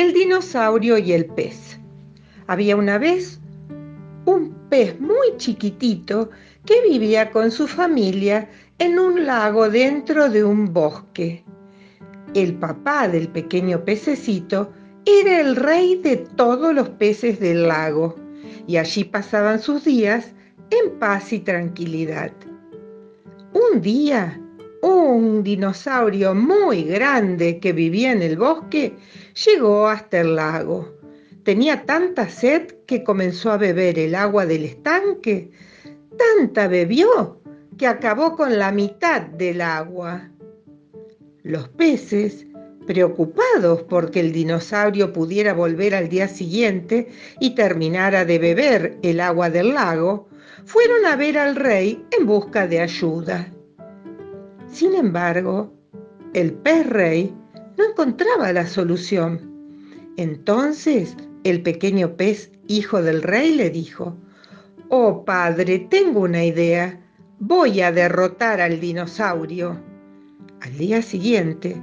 El dinosaurio y el pez. Había una vez un pez muy chiquitito que vivía con su familia en un lago dentro de un bosque. El papá del pequeño pececito era el rey de todos los peces del lago y allí pasaban sus días en paz y tranquilidad. Un día, un dinosaurio muy grande que vivía en el bosque llegó hasta el lago. Tenía tanta sed que comenzó a beber el agua del estanque. Tanta bebió que acabó con la mitad del agua. Los peces, preocupados porque el dinosaurio pudiera volver al día siguiente y terminara de beber el agua del lago, fueron a ver al rey en busca de ayuda. Sin embargo, el pez rey no encontraba la solución. Entonces el pequeño pez, hijo del rey, le dijo, Oh padre, tengo una idea. Voy a derrotar al dinosaurio. Al día siguiente,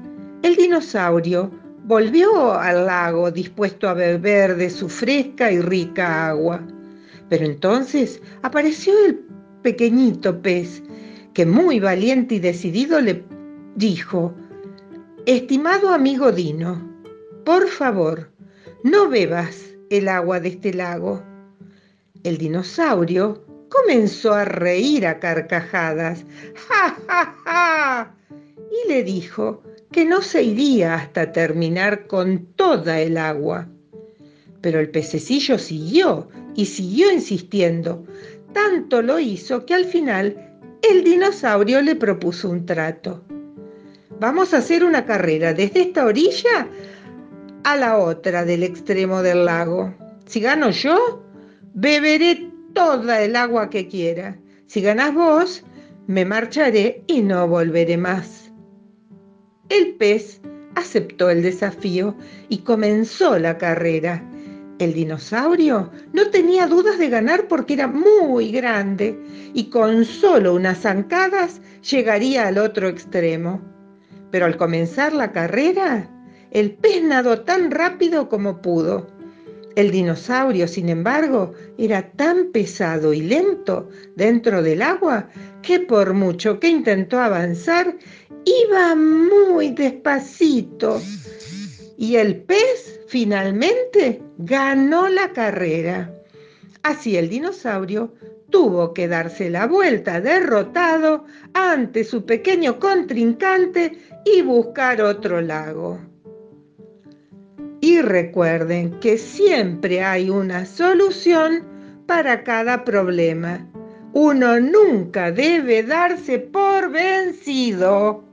el dinosaurio volvió al lago dispuesto a beber de su fresca y rica agua. Pero entonces apareció el pequeñito pez, que muy valiente y decidido le dijo, Estimado amigo Dino, por favor, no bebas el agua de este lago. El dinosaurio comenzó a reír a carcajadas. ¡Ja, ja, ja! Y le dijo que no se iría hasta terminar con toda el agua. Pero el pececillo siguió y siguió insistiendo. Tanto lo hizo que al final el dinosaurio le propuso un trato. Vamos a hacer una carrera desde esta orilla a la otra del extremo del lago. Si gano yo, beberé toda el agua que quiera. Si ganas vos, me marcharé y no volveré más. El pez aceptó el desafío y comenzó la carrera. El dinosaurio no tenía dudas de ganar porque era muy grande y con solo unas zancadas llegaría al otro extremo. Pero al comenzar la carrera, el pez nadó tan rápido como pudo. El dinosaurio, sin embargo, era tan pesado y lento dentro del agua que por mucho que intentó avanzar, iba muy despacito. Y el pez finalmente ganó la carrera. Así el dinosaurio tuvo que darse la vuelta derrotado ante su pequeño contrincante y buscar otro lago. Y recuerden que siempre hay una solución para cada problema. Uno nunca debe darse por vencido.